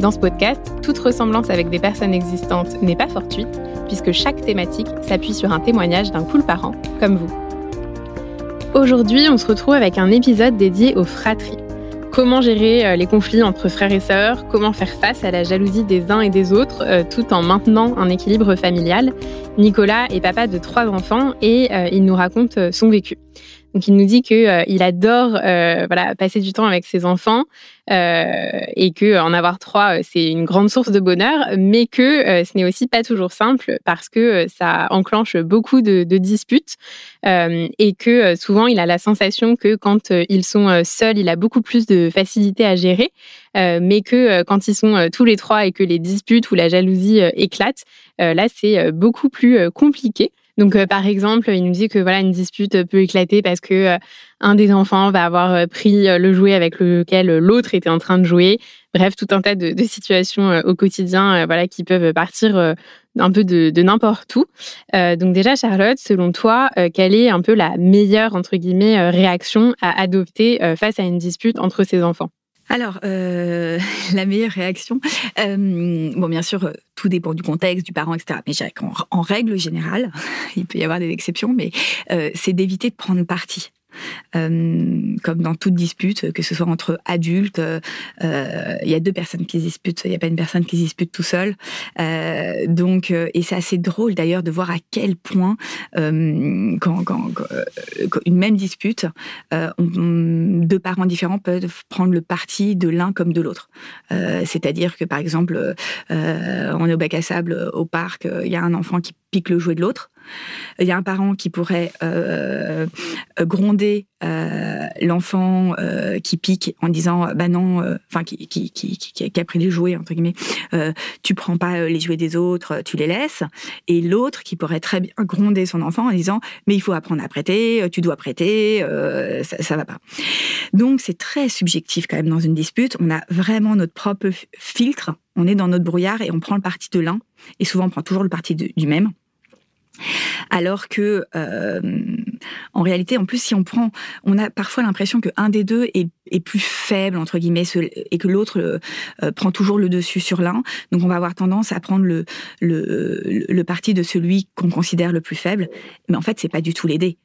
Dans ce podcast, toute ressemblance avec des personnes existantes n'est pas fortuite, puisque chaque thématique s'appuie sur un témoignage d'un cool parent, comme vous. Aujourd'hui, on se retrouve avec un épisode dédié aux fratries. Comment gérer euh, les conflits entre frères et sœurs, comment faire face à la jalousie des uns et des autres euh, tout en maintenant un équilibre familial. Nicolas est papa de trois enfants et euh, il nous raconte son vécu. Donc il nous dit que euh, il adore euh, passer du temps avec ses enfants euh, et que en avoir trois c'est une grande source de bonheur, mais que ce n'est aussi pas toujours simple parce que ça enclenche beaucoup de disputes et que souvent il a la sensation que quand ils sont seuls il a beaucoup plus de facilité à gérer, mais que quand ils sont tous les trois et que les disputes ou la jalousie éclatent, là c'est beaucoup plus compliqué. Donc, euh, par exemple, il nous dit que voilà, une dispute peut éclater parce que euh, un des enfants va avoir euh, pris le jouet avec lequel l'autre était en train de jouer. Bref, tout un tas de, situations au quotidien, voilà, qui peuvent partir un peu de, de n'importe où. donc déjà, Charlotte, selon toi, quelle est un peu la meilleure entre guillemets réaction à adopter face à une dispute entre ses enfants? Alors, euh, la meilleure réaction, euh, bon, bien sûr, euh, tout dépend du contexte, du parent, etc. Mais dirais qu'en règle générale, il peut y avoir des exceptions, mais c'est d'éviter de prendre parti. Euh, comme dans toute dispute, que ce soit entre adultes, euh, il y a deux personnes qui se disputent, il n'y a pas une personne qui se dispute tout seul. Euh, donc, et c'est assez drôle d'ailleurs de voir à quel point, quand, quand, une même dispute, deux parents différents peuvent prendre le parti de l'un comme de l'autre. C'est-à-dire que par exemple, on est au bac à sable au parc, il y a un enfant qui pique le jouet de l'autre. Il y a un parent qui pourrait euh, euh, gronder euh, l'enfant qui pique en disant bah non, enfin qui, qui, qui, qui, a pris les jouets entre guillemets, tu prends pas les jouets des autres, tu les laisses. Et l'autre qui pourrait très bien gronder son enfant en disant mais il faut apprendre à prêter, tu dois prêter, ça, ça va pas. Donc c'est très subjectif quand même dans une dispute. On a vraiment notre propre filtre. On est dans notre brouillard et on prend le parti de l'un et souvent on prend toujours le parti du même. Alors que, euh, en réalité, en plus, si on prend, on a parfois l'impression qu'un des deux est, plus faible entre guillemets et que l'autre euh, prend toujours le dessus sur l'un. Donc, on va avoir tendance à prendre le, le parti de celui qu'on considère le plus faible. Mais en fait, c'est pas du tout l'aider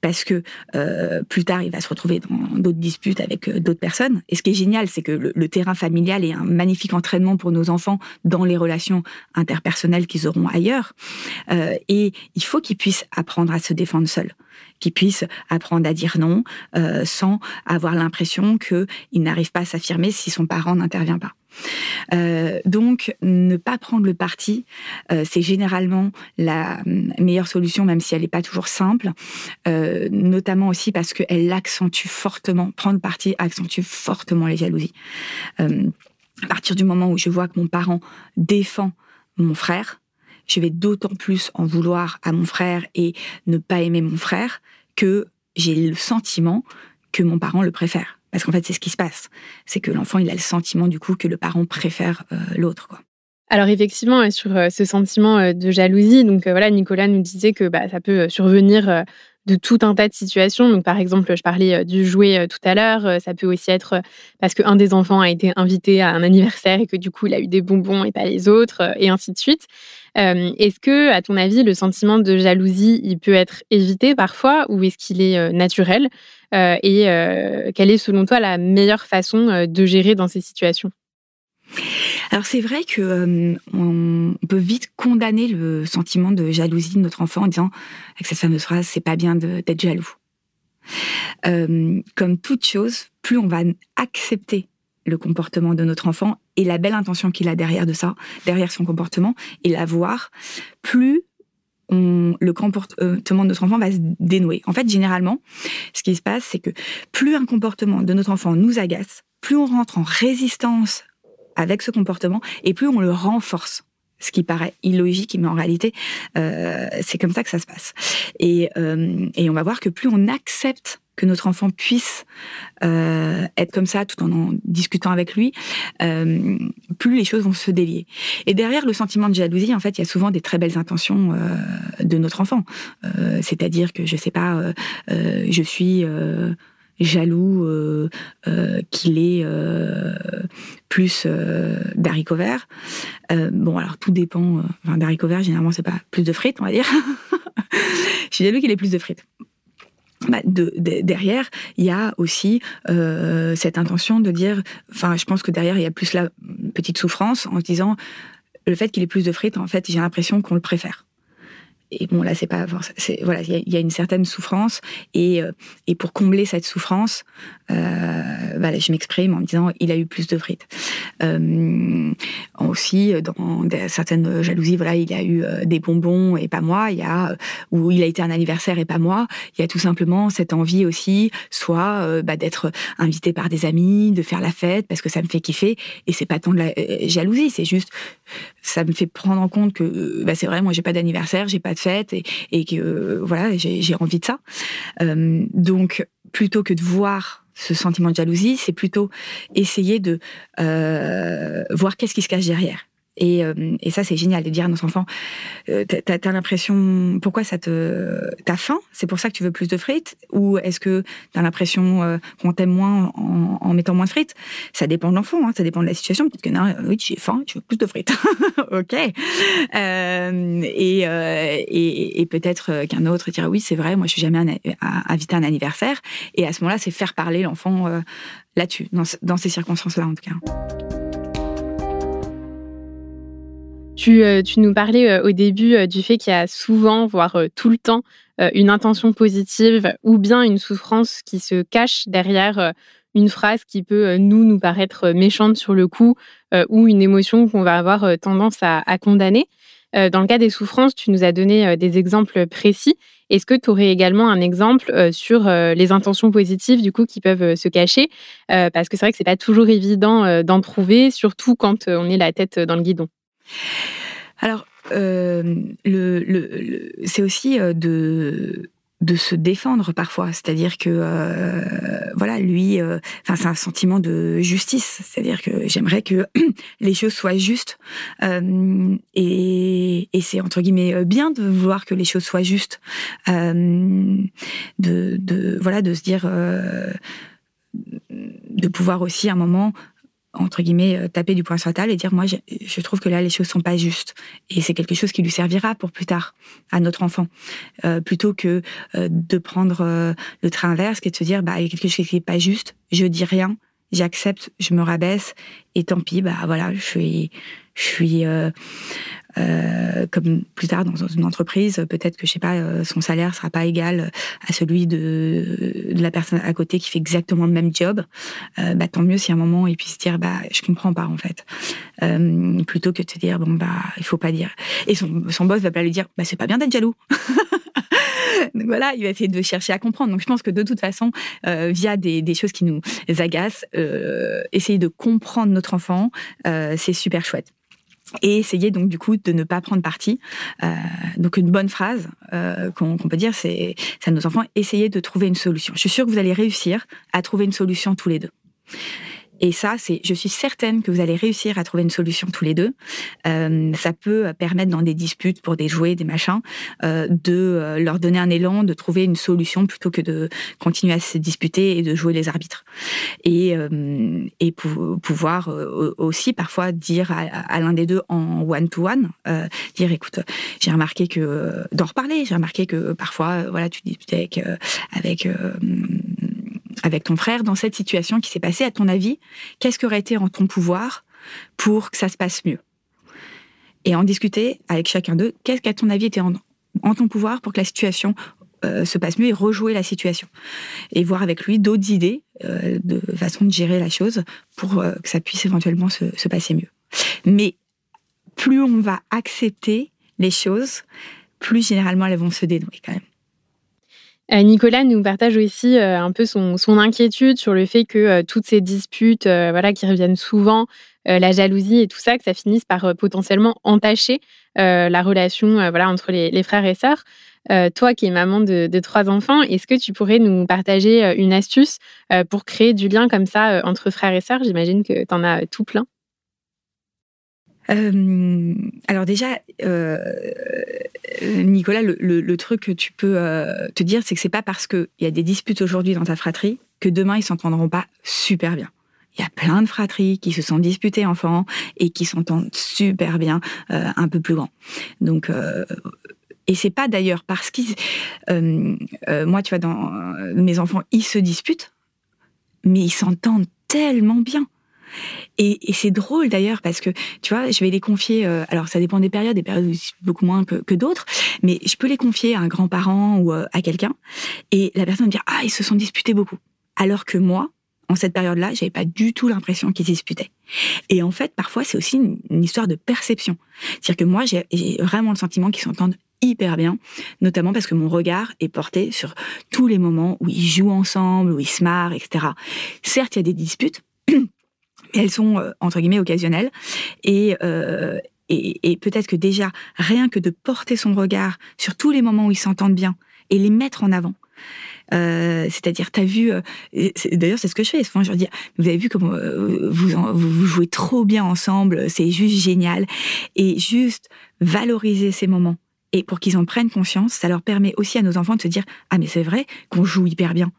parce que euh, plus tard, il va se retrouver dans d'autres disputes avec euh, d'autres personnes. Et ce qui est génial, c'est que le, terrain familial est un magnifique entraînement pour nos enfants dans les relations interpersonnelles qu'ils auront ailleurs. Euh, et il faut qu'ils puissent apprendre à se défendre seuls qu'ils puissent apprendre à dire non euh, sans avoir l'impression qu'ils n'arrivent pas à s'affirmer si son parent n'intervient pas. Euh, donc, ne pas prendre le parti, euh, c'est généralement la hum, meilleure solution, même si elle n'est pas toujours simple, notamment aussi parce qu'elle accentue fortement, prendre parti accentue fortement les jalousies. à partir du moment où je vois que mon parent défend mon frère, je vais d'autant plus en vouloir à mon frère et ne pas aimer mon frère que j'ai le sentiment que mon parent le préfère. Parce qu'en fait, c'est ce qui se passe. C'est que l'enfant, il a le sentiment du coup que le parent préfère euh, l'autre. Alors effectivement, euh, sur euh, ce sentiment de jalousie, donc voilà, Nicolas nous disait que bah, ça peut survenir de tout un tas de situations. Donc, par exemple, je parlais euh, du jouet euh, tout à l'heure. Euh, ça peut aussi être parce qu'un des enfants a été invité à un anniversaire et que du coup, il a eu des bonbons et pas les autres, et ainsi de suite. est-ce que, à ton avis, le sentiment de jalousie, il peut être évité parfois ou est-ce qu'il est naturel? Et quelle est, selon toi, la meilleure façon de gérer dans ces situations? Alors c'est vrai que euh, on peut vite condamner le sentiment de jalousie de notre enfant en disant avec cette fameuse phrase c'est pas bien d'être jaloux. Euh, comme toute chose, plus on va accepter le comportement de notre enfant et la belle intention qu'il a derrière de ça, derrière son comportement, et la voir, plus le comportement de notre enfant va se dénouer. En fait, généralement, ce qui se passe, c'est que plus un comportement de notre enfant nous agace, plus on rentre en résistance avec ce comportement et plus on le renforce ce qui paraît illogique, mais en réalité, euh, c'est comme ça que ça se passe. Et, euh, et on va voir que plus on accepte que notre enfant puisse euh, être comme ça tout en discutant avec lui, euh, plus les choses vont se délier. Et derrière le sentiment de jalousie, en fait, il y a souvent des très belles intentions euh, de notre enfant. C'est-à-dire que, je sais pas, je suis jaloux qu'il ait plus d'haricots verts. bon, alors tout dépend. Enfin, d'haricots verts, généralement, c'est pas plus de frites, on va dire. Je suis jaloux qu'il ait plus de frites. Bah, de, de, derrière, il y a aussi euh, cette intention de dire, enfin, je pense que derrière, il y a plus la petite souffrance en se disant, le fait qu'il ait plus de frites, en fait, j'ai l'impression qu'on le préfère et bon là c'est pas c'est voilà il y, a une certaine souffrance. Et euh, et pour combler cette souffrance euh, voilà je m'exprime en me disant il a eu plus de frites. Euh, aussi dans certaines jalousies voilà il a eu euh, des bonbons et pas moi. Il y a où il a été un anniversaire et pas moi. Il y a tout simplement cette envie aussi soit bah, d'être invité par des amis de faire la fête parce que ça me fait kiffer. Et c'est pas tant de la jalousie c'est juste ça me fait prendre en compte que bah, c'est vrai moi j'ai pas d'anniversaire j'ai pas de et que euh, voilà, j'ai envie de ça. Euh, donc, plutôt que de voir ce sentiment de jalousie, c'est plutôt essayer de euh, voir qu'est-ce qui se cache derrière. Et, euh, et, ça, c'est génial de dire à nos enfants, euh, t'as as, l'impression, pourquoi ça te, t'as faim? C'est pour ça que tu veux plus de frites? Ou est-ce que t'as l'impression euh, qu'on t'aime moins en, mettant moins de frites? Ça dépend de l'enfant, hein, ça dépend de la situation. Peut-être que non, oui, j'ai faim, tu veux plus de frites. ok. Et, peut-être qu'un autre dira oui, c'est vrai, moi je suis jamais invité à un anniversaire. Et à ce moment-là, c'est faire parler l'enfant là-dessus, dans ces circonstances-là en tout cas. Tu, euh, tu, nous parlais euh, au début euh, du fait qu'il y a souvent, voire tout le temps, une intention positive ou bien une souffrance qui se cache derrière une phrase qui peut nous nous paraître méchante sur le coup ou une émotion qu'on va avoir tendance à, à condamner. Dans le cas des souffrances, tu nous as donné des exemples précis. Est-ce que tu aurais également un exemple sur les intentions positives du coup qui peuvent se cacher? Parce que c'est vrai que c'est pas toujours évident d'en trouver, surtout quand on est la tête dans le guidon. Alors, euh, c'est aussi euh, de se défendre parfois, c'est-à-dire que euh, voilà lui, c'est un sentiment de justice, c'est-à-dire que j'aimerais que les choses soient justes. Et, c'est entre guillemets bien de vouloir que les choses soient justes, de, voilà de se dire de pouvoir aussi à un moment entre guillemets, euh, taper du poing sur la table et dire moi, je, je, trouve que là, les choses sont pas justes. Et c'est quelque chose qui lui servira pour plus tard à notre enfant, euh, plutôt que euh, de prendre le train inverse, qui est de se dire bah il y a quelque chose qui est pas juste, je dis rien, j'accepte, je me rabaisse et tant pis, bah voilà, je suis, je suis euh, comme plus tard dans une entreprise, peut-être que je sais pas, euh, son salaire sera pas égal à celui de, la personne à côté qui fait exactement le même job. Euh, bah tant mieux si à un moment il puisse dire bah je comprends pas en fait, plutôt que de se dire bon bah il faut pas dire. Et son, son boss va pas lui dire bah c'est pas bien d'être jaloux. Donc voilà, il va essayer de chercher à comprendre. Donc je pense que de toute façon, via des, choses qui nous agacent, essayer de comprendre notre enfant, c'est super chouette et essayer donc du coup de ne pas prendre parti. Euh, donc une bonne phrase euh, qu'on qu peut dire, c'est à nos enfants, essayez de trouver une solution. Je suis sûre que vous allez réussir à trouver une solution tous les deux. Et ça, c'est, je suis certaine que vous allez réussir à trouver une solution tous les deux. Euh, ça peut permettre dans des disputes pour des jouets, des machins, euh, de euh, leur donner un élan, de trouver une solution plutôt que de continuer à se disputer et de jouer les arbitres. Et, euh, et pou pouvoir euh, aussi parfois dire à, l'un des deux en one-to-one, -one, dire écoute, j'ai remarqué que, d'en reparler, j'ai remarqué que parfois, voilà, tu disputais avec, avec avec ton frère dans cette situation qui s'est passée, à ton avis, qu'est-ce qui aurait été en ton pouvoir pour que ça se passe mieux? Et en discuter avec chacun d'eux, qu'est-ce qu'à ton avis était en, ton pouvoir pour que la situation euh, se passe mieux et rejouer la situation? Et voir avec lui d'autres idées euh, de façon de gérer la chose pour euh, que ça puisse éventuellement se, se passer mieux. Mais plus on va accepter les choses, plus généralement elles vont se dénouer quand même. Euh, Nicolas nous partage aussi euh, un peu son, inquiétude sur le fait que euh, toutes ces disputes, voilà, qui reviennent souvent, la jalousie et tout ça, que ça finisse par potentiellement entacher la relation voilà, entre les, frères et sœurs. toi qui es maman de, de trois enfants, est-ce que tu pourrais nous partager une astuce pour créer du lien comme ça entre frères et sœurs? J'imagine que tu en as tout plein. Euh, alors déjà, euh, Nicolas, le, truc que tu peux euh, te dire, c'est que c'est pas parce qu'il y a des disputes aujourd'hui dans ta fratrie que demain ils s'entendront pas super bien. Il y a plein de fratries qui se sont disputées enfants et qui s'entendent super bien un peu plus grand. Donc et c'est pas d'ailleurs parce qu'ils, moi tu vois, dans mes enfants, ils se disputent, mais ils s'entendent tellement bien. Et, c'est drôle d'ailleurs parce que, tu vois, je vais les confier, euh, alors ça dépend des périodes, des périodes beaucoup moins que, d'autres, mais je peux les confier à un grand-parent ou euh, à quelqu'un, et la personne va me dire, ah, ils se sont disputés beaucoup. Alors que moi, en cette période-là, j'avais pas du tout l'impression qu'ils disputaient. Et en fait, parfois, c'est aussi une, histoire de perception. C'est-à-dire que moi, j'ai vraiment le sentiment qu'ils s'entendent hyper bien, notamment parce que mon regard est porté sur tous les moments où ils jouent ensemble, où ils se marrent, etc. Certes, il y a des disputes, elles sont euh, entre guillemets occasionnelles euh, et, et, peut-être que déjà rien que de porter son regard sur tous les moments où ils s'entendent bien et les mettre en avant. Euh, c'est-à-dire, t'as vu, d'ailleurs c'est ce que je fais. Souvent, je leur dis, vous avez vu comment vous, vous jouez trop bien ensemble, c'est juste génial. Et juste valoriser ces moments. Et pour qu'ils en prennent conscience, ça leur permet aussi à nos enfants de se dire, ah mais c'est vrai qu'on joue hyper bien.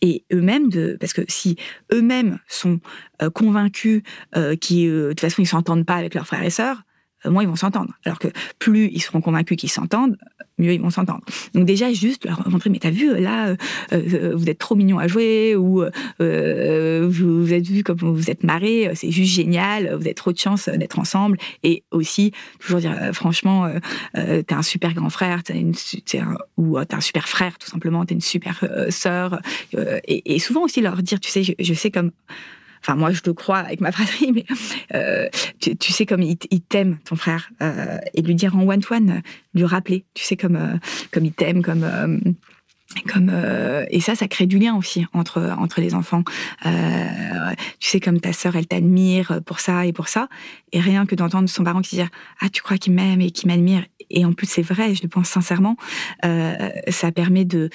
Et eux-mêmes, de, parce que si eux-mêmes sont euh, convaincus euh, qu'ils, euh, de toute façon, ils s'entendent pas avec leurs frères et sœurs, moins ils vont s'entendre. Alors que plus ils seront convaincus qu'ils s'entendent, mieux ils vont s'entendre. Donc déjà, juste leur montrer, mais t'as vu, là, euh, euh, vous êtes trop mignon à jouer, ou vous, êtes vu comme vous êtes marrés, c'est juste génial, vous avez trop de chance d'être ensemble. Et aussi, toujours dire, franchement, t'es un super grand frère, ou t'es un super frère, tout simplement, t'es une super sœur. Et, souvent aussi leur dire, tu sais, je sais comme Enfin, moi, je te crois avec ma fratrie, mais euh, tu, sais comme il, t'aime, ton frère, euh, et lui dire en one-to-one, lui rappeler, tu sais comme euh, comme il t'aime, comme comme et ça ça crée du lien aussi entre entre les enfants. Tu sais comme ta sœur elle t'admire pour ça et pour ça et rien que d'entendre son parent qui dit ah tu crois qu'il m'aime et qu'il m'admire? Et en plus c'est vrai je le pense sincèrement ça permet de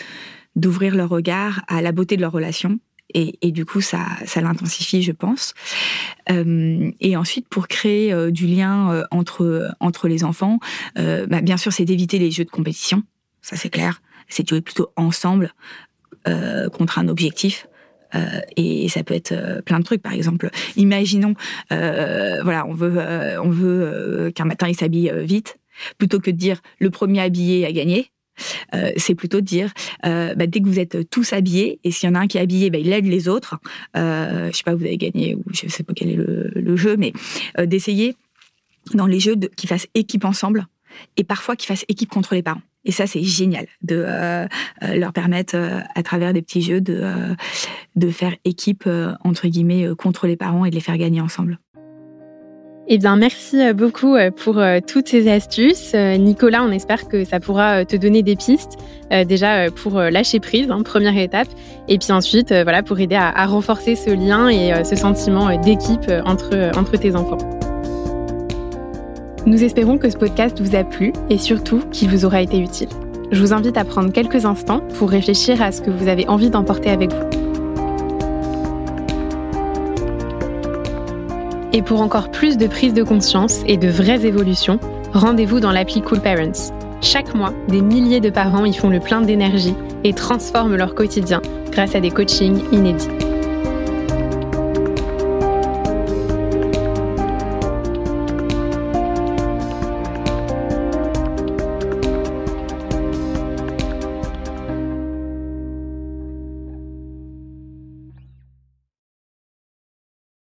d'ouvrir leur regard à la beauté de leur relation et, du coup, ça, ça l'intensifie, je pense. Euh, et ensuite, pour créer euh, du lien euh, entre, entre les enfants, bah, bien sûr, c'est d'éviter les jeux de compétition, ça c'est clair. C'est de jouer plutôt ensemble contre un objectif. et ça peut être plein de trucs. Par exemple, imaginons, voilà, on veut, on veut qu'un matin il s'habille vite, plutôt que de dire le premier habillé a gagné. Euh, c'est plutôt de dire, euh, bah, dès que vous êtes tous habillés, et s'il y en a un qui est habillé, bah, il aide les autres. Euh, je sais pas, vous avez gagné, ou je sais pas quel est le, jeu, mais d'essayer dans les jeux qui fassent équipe ensemble, et parfois qui fassent équipe contre les parents. Et ça, c'est génial de leur permettre, à travers des petits jeux, de, de faire équipe, entre guillemets, contre les parents et de les faire gagner ensemble. Eh bien, merci euh, beaucoup euh, pour euh, toutes ces astuces. Nicolas, on espère que ça pourra te donner des pistes, déjà pour lâcher prise, hein, première étape, et puis ensuite, voilà, pour aider à, renforcer ce lien et ce sentiment d'équipe entre, entre tes enfants. Nous espérons que ce podcast vous a plu et surtout qu'il vous aura été utile. Je vous invite à prendre quelques instants pour réfléchir à ce que vous avez envie d'emporter avec vous. Et pour encore plus de prise de conscience et de vraies évolutions, rendez-vous dans l'appli Cool Parents. Chaque mois, des milliers de parents y font le plein d'énergie et transforment leur quotidien grâce à des coachings inédits.